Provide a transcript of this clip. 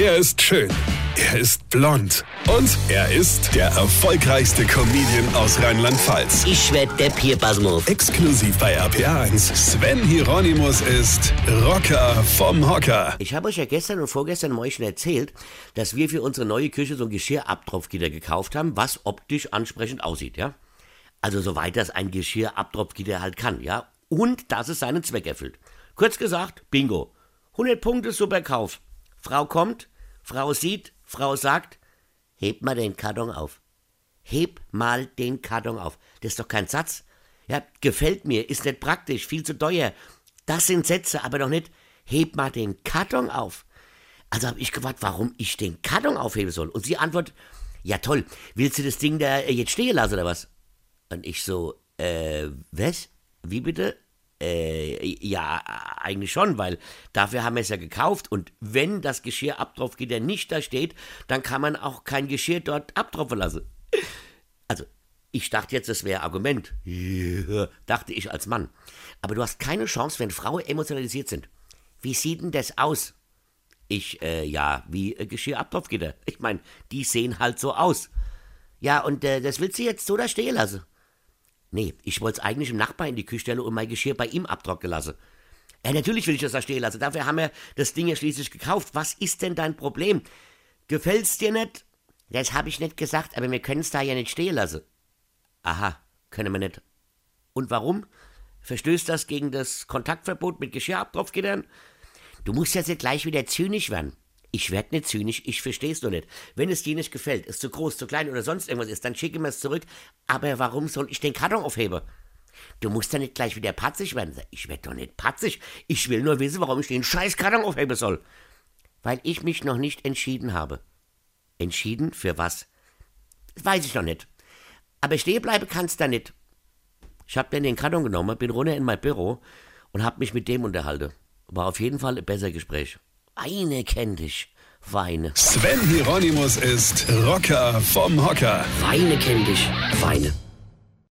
Er ist schön. Er ist blond. Und er ist der erfolgreichste Comedian aus Rheinland-Pfalz. Ich werd der Pierpasmus. Exklusiv bei RPA1. Sven Hieronymus ist Rocker vom Hocker. Ich habe euch ja gestern und vorgestern mal schon erzählt, dass wir für unsere neue Küche so ein Geschirrabtropfgitter gekauft haben, was optisch ansprechend aussieht, ja? Also soweit das ein Geschirrabtropfgitter halt kann, ja? Und dass es seinen Zweck erfüllt. Kurz gesagt, Bingo. 100 Punkte, super Kauf. Frau kommt, Frau sieht, Frau sagt, heb mal den Karton auf. Heb mal den Karton auf. Das ist doch kein Satz. Ja, gefällt mir, ist nicht praktisch, viel zu teuer. Das sind Sätze, aber doch nicht, heb mal den Karton auf. Also habe ich gefragt, warum ich den Karton aufheben soll. Und sie antwortet, ja toll, willst du das Ding da jetzt stehen lassen oder was? Und ich so, äh, was? Wie bitte? Äh, ja, eigentlich schon, weil dafür haben wir es ja gekauft und wenn das Geschirrabtropfgitter nicht da steht, dann kann man auch kein Geschirr dort abtropfen lassen. Also, ich dachte jetzt, das wäre Argument. Ja, dachte ich als Mann. Aber du hast keine Chance, wenn Frauen emotionalisiert sind. Wie sieht denn das aus? Ich, äh, ja, wie äh, Geschirrabtropfgitter. Ich meine, die sehen halt so aus. Ja, und äh, das willst du jetzt so da stehen lassen? Nee, ich wollte es eigentlich im Nachbar in die Küche stellen und mein Geschirr bei ihm abtrocknen lassen. Ja, natürlich will ich das da stehen lassen. Dafür haben wir das Ding ja schließlich gekauft. Was ist denn dein Problem? Gefällt's dir nicht? Das habe ich nicht gesagt, aber wir können es da ja nicht stehen lassen. Aha, können wir nicht. Und warum? Verstößt das gegen das Kontaktverbot mit Geschirrabtropfgittern? Du musst jetzt nicht gleich wieder zynisch werden. Ich werd nicht zynisch, ich versteh's nur nicht. Wenn es dir nicht gefällt, es zu groß, zu klein oder sonst irgendwas ist, dann schicke mir es zurück. Aber warum soll ich den Karton aufheben? Du musst ja nicht gleich wieder patzig werden. Ich werd doch nicht patzig. Ich will nur wissen, warum ich den scheiß Karton aufheben soll. Weil ich mich noch nicht entschieden habe. Entschieden für was? Das weiß ich noch nicht. Aber stehen bleiben kannst da nicht. Ich hab dann den Karton genommen, bin runter in mein Büro und hab mich mit dem unterhalten. War auf jeden Fall ein besser Gespräch. Weine kennt dich. Weine. Sven Hieronymus ist Rocker vom Hocker. Weine kennt dich. Weine.